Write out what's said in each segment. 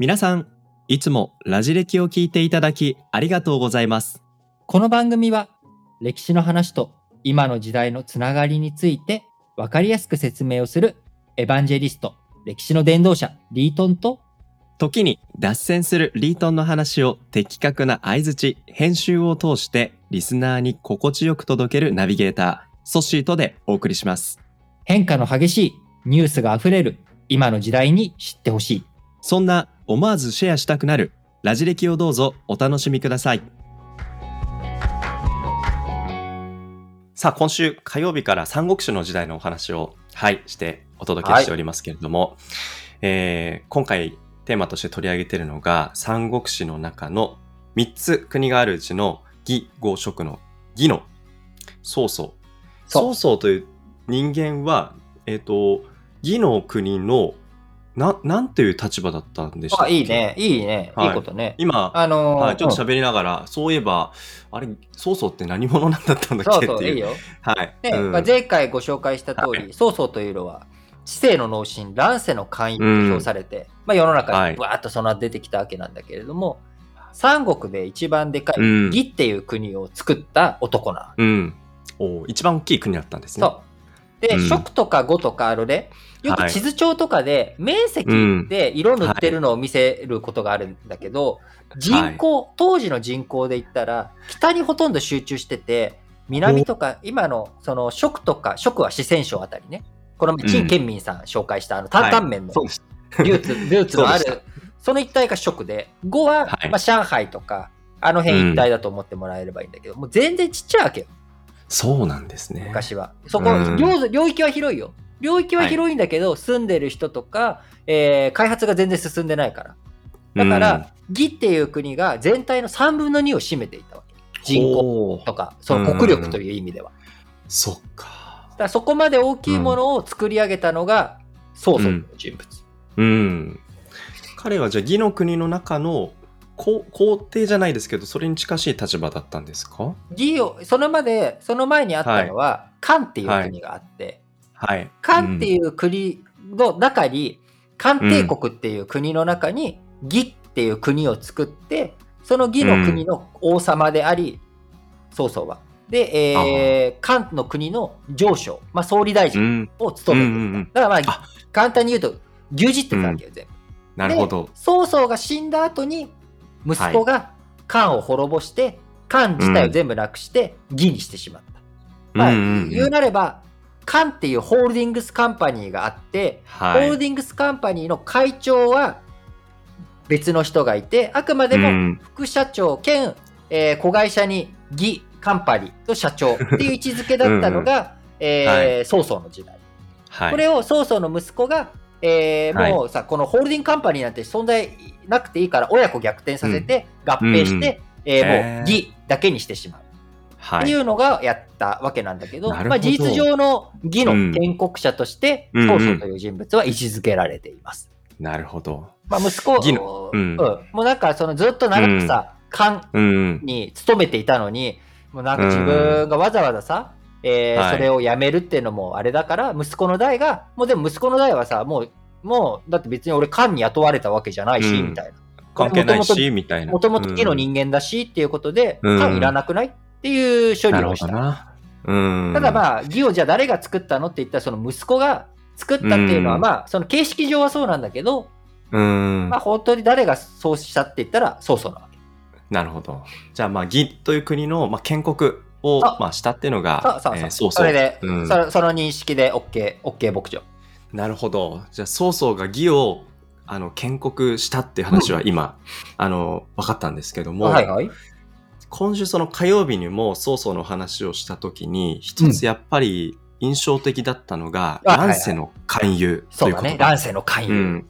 皆さん、いつもラジ歴を聞いていただきありがとうございます。この番組は歴史の話と今の時代のつながりについて分かりやすく説明をするエヴァンジェリスト、歴史の伝道者リートンと時に脱線するリートンの話を的確な相槌、編集を通してリスナーに心地よく届けるナビゲーター、ソッシーとでお送りします。変化の激しいニュースがあふれる今の時代に知ってほしい。そんな思わずシェアしたくなる。ラジ歴をどうぞ。お楽しみください。さあ、今週火曜日から三国志の時代のお話を、はい、してお届けしておりますけれども、えー今回テーマとして取り上げているのが三国志の中の3つ国があるうちの義、豪、職の義の曹操。曹操という人間は、えっ、と、義の国のな、なんていう立場だったんでしたっあ、けいいね、いいね、はいいいことね。今、あのーはい、ちょっとうん喋りながら、そういえば、あれ、曹操って何者なんだったんだっそうけっていう。そう、いいよ。はい。ねうんまあ、前回ご紹介した通り、は曹操というのは、知性の脳神、乱世の寛容と評されて、まあ、世の中はいにわーっとその後出てきたわけなんだけれども、三国で一番でかいうん義っていう国を作った男なわけうん。お一番大きい国だったんですね。そう。で、うん。蜀とか呉とかあるね、よく地図帳とかで面積で色塗ってるのを見せることがあるんだけど、人口、当時の人口で言ったら、北にほとんど集中してて、南とか、今のその蜀とか、蜀は四川省あたりね、この前、陳建民さん紹介したあの担々麺の。ルーツ、ルーツのある、その一帯が蜀で、呉は、はい。まあ、上海とか、あの辺一帯だと思ってもらえればいいんだけど、もう全然ちっちゃいわけよ。そうなんですね。昔は。そこ、うん領領域は広いよ。領域は広いんだけど、住んでる人とか、えー開発が全然進んでないから。だから、義っていう国が全体の3分の2を占めていたわけ。人口口とか、その国力という意味では。そっか。だそこまで大きいものを作り上げたのが、曹操という人物。うん。彼はじゃあ義の国の中の皇皇帝じゃないですけど、それに近しい立場だったんですか？義を、そのまで、その前にあったのは、漢っていう国があって、はい。漢ってういう国の中に、漢帝国っていう国の中に、義っていう国を作って、その義の国の王様であり、曹操は。で、えー、漢の国の上将、まあ、総理大ん。う臣ん。を務めていた。うんうんうんだからまああ簡単に言うと、牛耳ってたわけよ、全部。なるほどで。曹操が死んだ後に、息子が漢を滅ぼして、漢自体を全部なくして、義にしてしまった。言うなれば、カンっていうホールディングスカンパニーがあって、はい。ホールディングスカンパニーの会長は別の人がいて、あくまでもうん副社長兼、えー子会社に義カンパニーと社長っていう位置づけだったのが、えー曹操の時代。はい。これを曹操の息子が、えーはいもうさ、このホールディングカンパニーなんて存在なくていいから、親子逆転させて、合併して、えーへーもう義だけにしてしまう。はい。っていうのがやったわけなんだけど、なるほどまあ、事実上の義の建国者として、うん曹操という人物は位置づけられています。なるほど。まあ、息子、義のううんんもうなんかそのずっと長くさ、官うん。に勤めていたのに、もうなんか自分がわざわざさ、えーはいそれをやめるっていうのもあれだから、息子の代が、もうでも息子の代はさ、もう、もう、だって別に俺官に雇われたわけじゃないし、うんみたいな。関係ないし、みたいな。もともと義の人間だしっていうことで、うん官いらなくないっていう処理をした。どな。うん。ただまあ、義をじゃあ誰が作ったのって言ったら、その息子が作ったっていうのは、うんまあ、その形式上はそうなんだけど、うんまあ、。本当に誰がそうしたって言ったら、曹操なわけ。なるほど。じゃあ、まあ、義という国の、まあ、建国を、そうまあ、したっていうのそうが、そうそう。えー曹操それで、うんそのその認識で OK、OK 牧場。なるほど。じゃあ、曹操が義を、あの、建国したっていう話は今、あの、分かったんですけども、はいはい。今週その火曜日にも曹操の話をしたときに、一つやっぱり印象的だったのが、乱世の勧誘といううことそだね。乱世の勧誘。うん。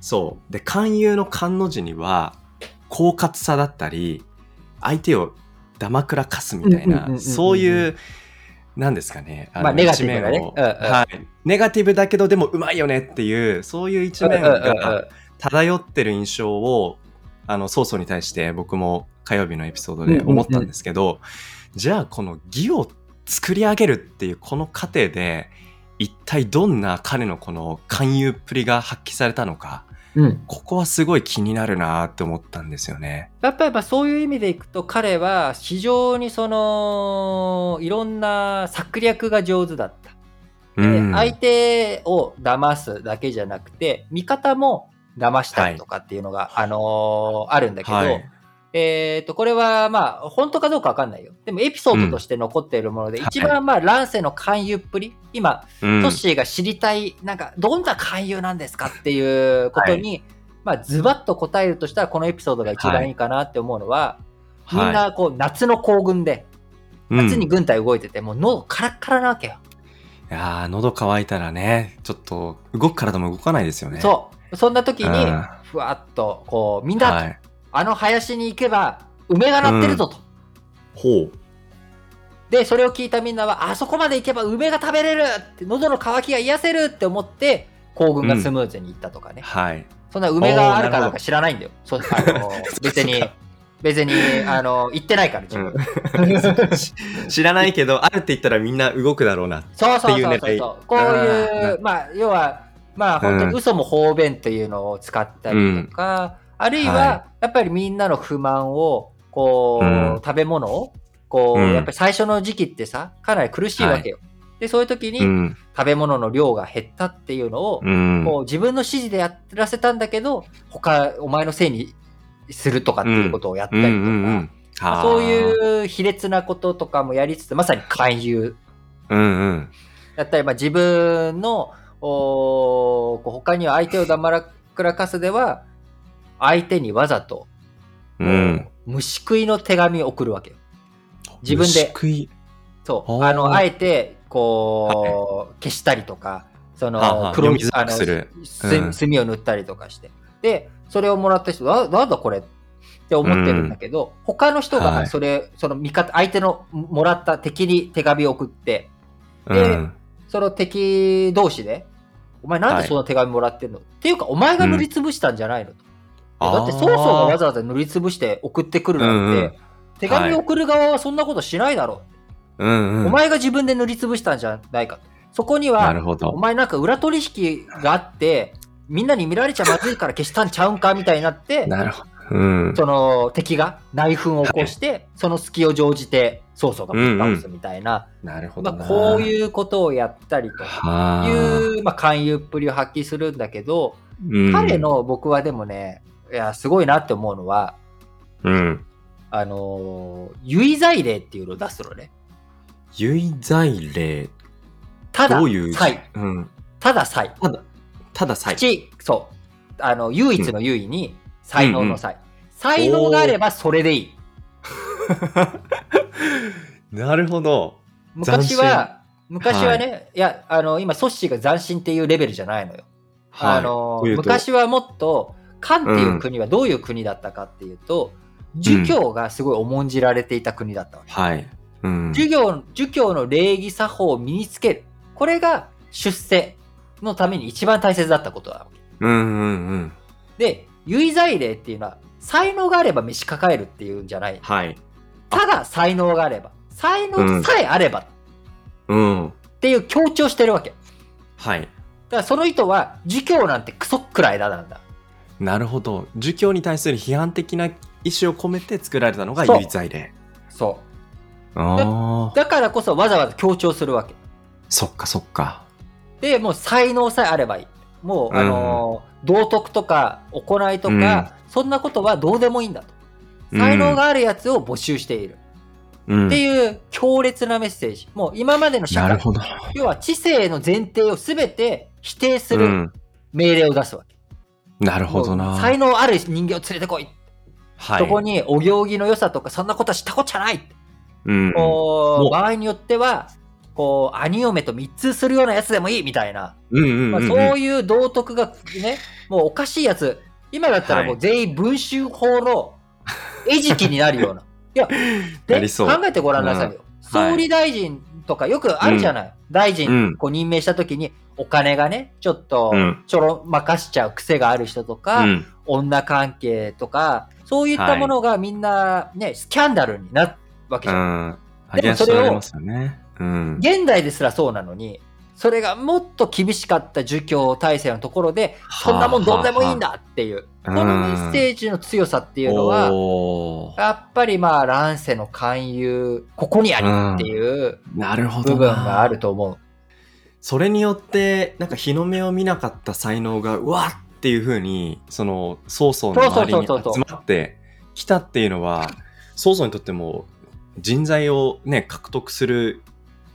そう。で、勧誘の勧の字には、狡猾さだったり、相手をダマくらかすみたいな、うんうんうんうんうんそういう、なんですかね。あのまあネガティブなね。うんうん。はい。ネガティブだけど、でもうまいよねっていう、そういう一面が漂ってる印象を、あの、曹操に対して僕も火曜日のエピソードで思ったんですけど、じゃあこの義を作り上げるっていうこの過程で、一体どんな彼のこの勧誘っぷりが発揮されたのか、うん。ここはすごい気になるなって思ったんですよね。やっぱりまあそういう意味でいくと彼は非常にそのいろんな策略が上手だった。でうん。相手を騙すだけじゃなくて味方も騙したりとかっていうのが、あのーあるんだけど、はい。えっ、と、これはまあ、本当かどうかわかんないよ。でもエピソードとして残っているもので、うん一番まあ、乱世の勧誘っぷり、今、うんトッシーが知りたい、なんか、どんな勧誘なんですかっていうことに、まあ、ズバッと答えるとしたら、このエピソードが一番いいかなって思うのは、みんはな、こう、夏の行軍で、い夏に軍隊動いてて、もう喉カラッカラなわけよ。いやー喉乾いたらね、ちょっと動く体も動かないですよね。そう。そんな時にうん、ふわっと、こう、みんな、はい。あの林に行けば、梅が鳴ってるぞと。ほう。で、それを聞いたみんなは、あそこまで行けば梅が食べれるって、喉の渇きが癒せるって思って、行軍がスムーズにいったとかね。はい。そんな梅があるかなんか知らないんだよ。そうあの別に、別に、あの、言ってないから、自分。し 知らないけど、あるって言ったらみんな動くだろうな。そうそうそうっていう狙いそう。こういう、まあ、要は、まあ、本当に嘘も方便というのを使ったりとか、あるいは、はやっぱりみんなの不満を、こう、うん食べ物を、こう、うんやっぱり最初の時期ってさ、かなり苦しいわけよ。で、そういう時に、うん。食べ物の量が減ったっていうのを、うん。こう自分の指示でやらせたんだけど、他、お前のせいにするとかっていうことをやったりとか、うんうんうんまあそういう卑劣なこととかもやりつつ、まさに勧誘うんうん。だったり、まあ、自分の、おーこう他には相手を黙らくらかすでは、相手にわざと、うん。虫食いの手紙を送るわけよ。自分で虫食い。そう。あの、あえて、こう、消したりとか、その、はあはあの墨を塗ったりとかして。で、それをもらった人は、なんだこれって思ってるんだけど、他の人が、はいそれ、その味方、相手のもらった敵に手紙を送って、でうん。その敵同士で、お前なんでそんな手紙もらってんの、っていうか、お前が塗りつぶしたんじゃないのと。だって、曹操がわざわざ塗りつぶして送ってくるなんて、うんうん手紙を送る側はそんなことしないだろうんうう、ん。お前が自分で塗りつぶしたんじゃないかと。そこにはなる、ほどお。前なんか裏取引があって、みんなに見られちゃまずいから消したんちゃうんかみたいになって、なるほど。うん。その敵が内紛を起こして、その隙を乗じて曹操がぶっ倒すみたいな、なるほどな。まあ、こういうことをやったりとはあいう、まあ、勧誘っぷりを発揮するんだけど、うん彼、の僕はでもね、いや、すごいなって思うのは、うん。あのー、唯罪令っていうのを出すのね。唯罪令。ただ、どういう？才。うん。ただ才。ただ、ただそう。あの、唯一の唯意に、才能の才。才能があればそれでいい。なるほど。昔は、昔はね、い、や、あの、今、ソッシーが斬新っていうレベルじゃないのよ。はいあの昔はもっと漢っていう国はどういう国だったかっていうと、儒教がすごい重んじられていた国だったわけ、はい。うん。儒教儒教の礼儀作法を身につけるこれが出世のために一番大切だったことだわけうんうんうん。で唯罪令っていうのは才能があれば召し抱えるっていうんじゃないはい。ただ才能があれば才能さえあればっうん。ていう強調してるわけはい。だからその意図は儒教なんてクソくらいだなんだなるほど。儒教に対する批判的な意思を込めて作られたのが唯罪令。そう。だからこそわざわざ強調するわけ。そっかそっか。で、もう才能さえあればいい。もう、あのー道徳とか行いとか、そんなことはどうでもいいんだと。才能があるやつを募集している。うん、っていう強烈なメッセージ。もう今までの社会、なるほど。要は知性の前提を全て否定するうん。命令を出すわけ。なるほどな。才能ある人間を連れてこい。はい。そこにお行儀の良さとかそんなことはしたこっちゃない。うん。こう場合によっては、こう、兄嫁と密通するようなやつでもいいみたいな。うんうんうん、まあ、うん。そういう道徳がね、もうおかしいやつ、今だったらもう全員文集法の 餌食になるような。いや、で考えてごらんなさいよ。はい総理大臣とかよくあるじゃない。大う臣んこう任命した時にお金がね、ちょっとうんちょろまかしちゃう癖がある人とか、うん。女関係とか、そういったものがみんなね、スキャンダルになるわけうじゃん。ん。ありゃしられますよね。うん。現代ですらそうなのに、それがもっと厳しかった儒教体制のところで、そんなもんどうでもいいんだっていう、このメッセージの強さっていうのは、やっぱりまあ乱世の勧誘、ここにありっていう部分があると思う。それによって、なんか日の目を見なかった才能が、うわっていうふうに、その、曹操の周りに集まってきたっていうのは、曹操にとっても人材をね、獲得する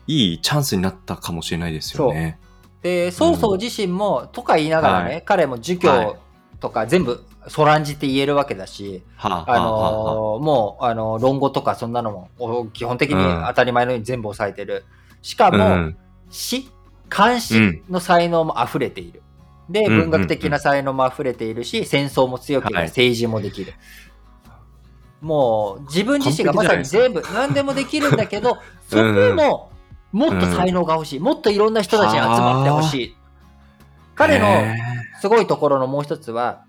いいチャンスになったかもしれないですよね。で、曹操自身も、とか言いながらね、はい、彼も儒教とか全部そらんじて言えるわけだし、はい、あのー、もう、あの論語とかそんなのも基本的に当たり前のように全部押さえてる。しかも、うん、詩、監視の才能も溢れている。で、文学的な才能も溢れているし、戦争も強ければ政治もできる。もう自分自身がまさに全部何でもできるんだけど、そこももっと才能が欲しい、もっといろんな人たちに集まってほしい。彼のすごいところのもう一つは、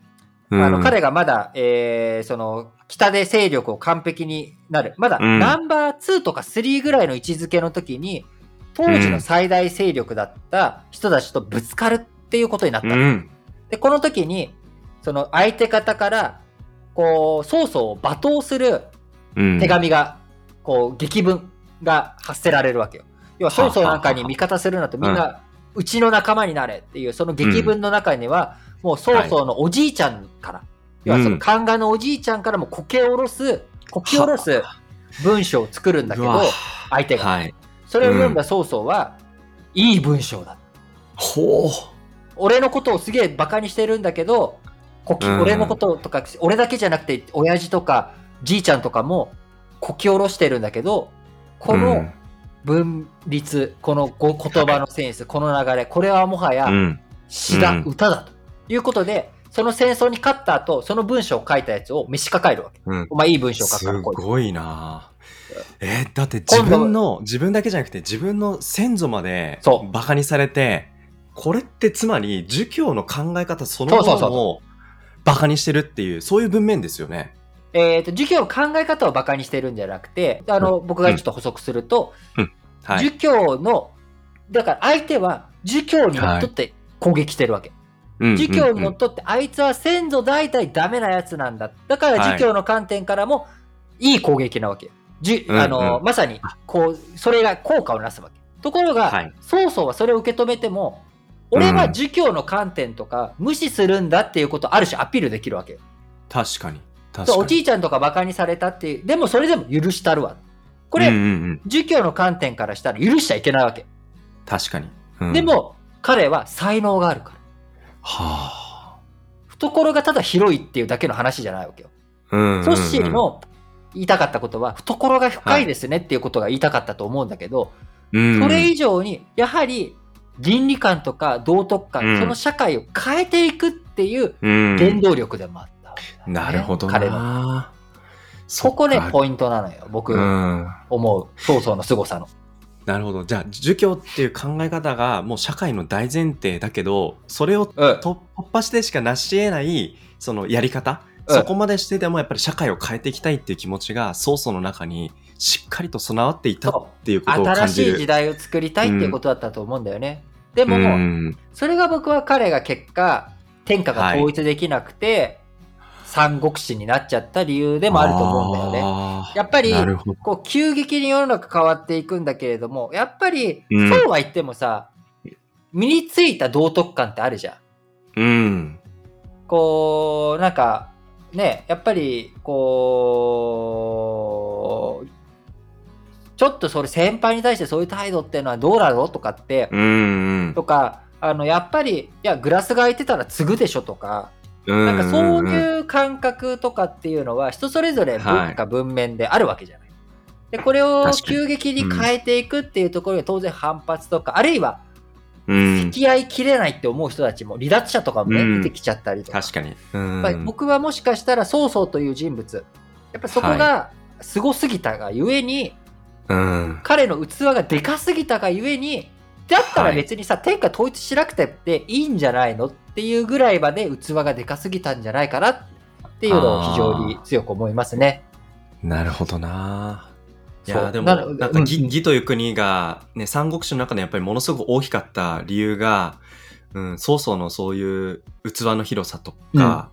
あの彼がまだ、えー、その北で勢力を完璧になる、まだナンバー2とか3ぐらいの位置づけの時に、当時の最大勢力だった人たちとぶつかるっていうことになった。で、この時に、その相手方から、こう、曹操を罵倒する手紙が、こう、激文が発せられるわけよ。要は曹操なんかに味方するなとみんな、うちの仲間になれっていう、その劇文の中には、もう曹操のおじいちゃんから、要はその宦官のおじいちゃんからもこけおろす、こき下ろす文章を作るんだけど、相手が。それを読んだ曹操は、いい文章だ。ほう。俺のことをすげえバカにしてるんだけど、こき、俺のこととか、俺だけじゃなくて、親父とか、じいちゃんとかも、こき下ろしてるんだけど、この分律、この言葉のセンス、この流れ、これはもはや詩だ、うん、歌だということで、その戦争に勝った後、その文章を書いたやつを召し抱えるわけ。うん、お前いい文章書くすごいな。えー、だって自分の、自分だけじゃなくて自分の先祖までバカにされて、これってつまり儒教の考え方そのものをバカにしてるっていう、そういう文面ですよね。えっ、ー、と、儒教の考え方をバカにしてるんじゃなくて、あの、うん、僕がちょっと補足すると、うんはい、儒教の、だから相手は儒教にのっとって攻撃してるわけ。はい、儒教にのっとって、あいつは先祖代々ダメなやつなんだ。だから儒教の観点からも、いい攻撃なわけ。じあの、うんうん、まさに、こう、それが効果をなすわけ。ところが、はい、曹操はそれを受け止めても、俺は儒教の観点とか無視するんだっていうことをある種アピールできるわけよ。確かに。おじいちゃんとかバカにされたっていう、でもそれでも許したるわ。これ、うんうんうん、儒教の観点からしたら許しちゃいけないわけ。確かに。うん、でも、彼は才能があるから。はあ。懐がただ広いっていうだけの話じゃないわけよ。うんうんうん、ソッシーの言いたかったことは、懐が深いですねっていうことが言いたかったと思うんだけど、はい、それ以上に、やはり倫理観とか道徳観、うん、その社会を変えていくっていう原動力でもあっね、なるほど彼の。そこね、ポイントなのよ。僕、思う。曹操の凄さの。なるほど。じゃあ、儒教っていう考え方がもう社会の大前提だけど、それを突破してしか成し得ない、そのやり方、うん、そこまでしてでもやっぱり社会を変えていきたいっていう気持ちが曹操の中にしっかりと備わっていたっていうことを感じる。新しい時代を作りたいっていうことだったと思うんだよね。うん、でも、うん、それが僕は彼が結果、天下が統一できなくて、三国志になっちゃった理由でもあると思うんだよね。やっぱり、こう、急激に世の中変わっていくんだけれども、やっぱり、そうは言ってもさ、うん、身についた道徳感ってあるじゃん。うん。こう、なんか、ね、やっぱり、こう、ちょっとそれ先輩に対してそういう態度っていうのはどうなのとかって、うんうん、とか、あの、やっぱり、いや、グラスが空いてたら継ぐでしょとか、なんかそういう感覚とかっていうのは人それぞれ文化文面であるわけじゃない。で、これを急激に変えていくっていうところで当然反発とか、あるいは、付き合いきれないって思う人たちも離脱者とかもね、出てきちゃったりとか。確かに。僕はもしかしたら曹操という人物、やっぱそこがすごすぎたがゆえに、彼の器がでかすぎたがゆえに、だったら別にさ、天下統一しなくてっていいんじゃないのっていうぐらいまで器がでかすぎたんじゃないかなっていうのを非常に強く思いますね。なるほどな。いやでも、なん。か義、義という国が、ね、三国志の中でやっぱりものすごく大きかった理由が、うん、曹操のそういう器の広さとか、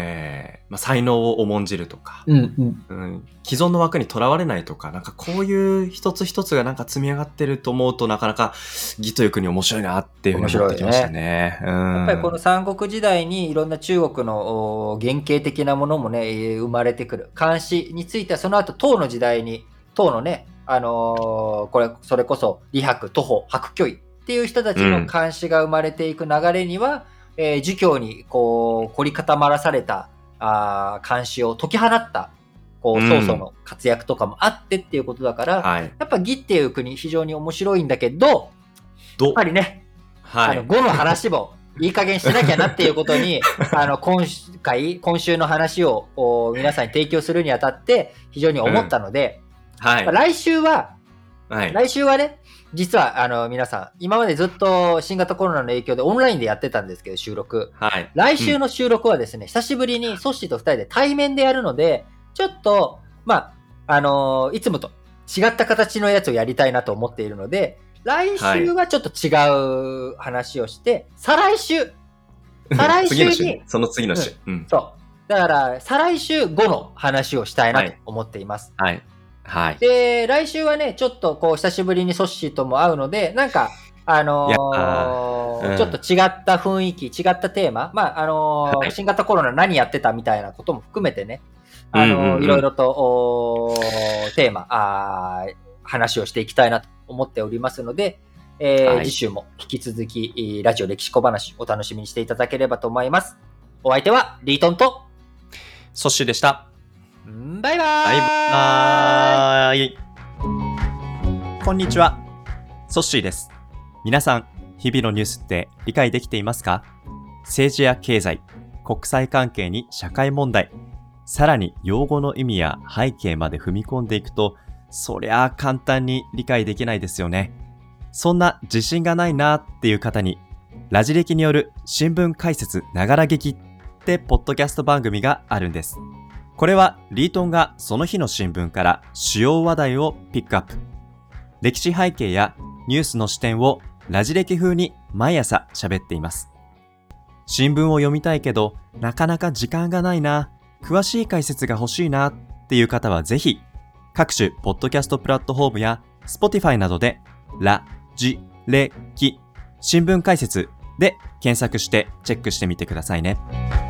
えー、まあ、才能を重んじるとか、うんうんうん、既存の枠にとらわれないとか、なんかこういう一つ一つがなんか積み上がってると思うとなかなか義という国面白いなっていうふうに思ってきましたね。ねうん、やっぱりこの三国時代にいろんな中国の原型的なものもね、生まれてくる。漢詩についてはその後唐の時代に、唐のね、あのー、これ、それこそ李白、徒歩、白居易っていう人たちの漢詩が生まれていく流れには、うんえー、儒教にこう凝り固まらされたあ監視を解き放ったこう曹操の活躍とかもあってっていうことだから、うんはい、やっぱ義っていう国非常に面白いんだけどやっぱりね、はい、あの語の話もいい加減しなきゃなっていうことに あの今回今週の話を皆さんに提供するにあたって非常に思ったので、うん。はい、来週は、はい、来週はね実は、あの、皆さん、今までずっと新型コロナの影響でオンラインでやってたんですけど、収録。はい。来週の収録はですね、うん、久しぶりにソッシーと二人で対面でやるので、ちょっと、まあ、あのー、いつもと違った形のやつをやりたいなと思っているので、来週はちょっと違う話をして、はい、再来週、再来週に、その次の週、うん、そう。だから、再来週後の話をしたいなと思っています。はい、はいはい。で、来週はね、ちょっとこう、久しぶりにソッシーとも会うので、なんか、あのーうん、ちょっと違った雰囲気、違ったテーマ、まあ、あのーはい、新型コロナ何やってたみたいなことも含めてね、あのーうんうんうん、いろいろと、テーマあ、話をしていきたいなと思っておりますので、えー、はい、次週も引き続き、ラジオ歴史小話お楽しみにしていただければと思います。お相手はリートンとソッシーでした。バイバーイバイバイこんにちは。ソッシーです。皆さん、日々のニュースって理解できていますか？政治や経済、国際関係に社会問題、さらに用語の意味や背景まで踏み込んでいくと、そりゃあ簡単に理解できないですよね。そんな自信がないなっていう方に、ラジ歴による新聞解説ながら劇ってポッドキャスト番組があるんです。これはリートンがその日の新聞から主要話題をピックアップ。歴史背景やニュースの視点をラジ歴風に毎朝喋っています。新聞を読みたいけど、なかなか時間がないな、詳しい解説が欲しいなっていう方はぜひ、各種ポッドキャストプラットフォームや Spotify などで、ラ、ジ、レ、キ、新聞解説で検索してチェックしてみてくださいね。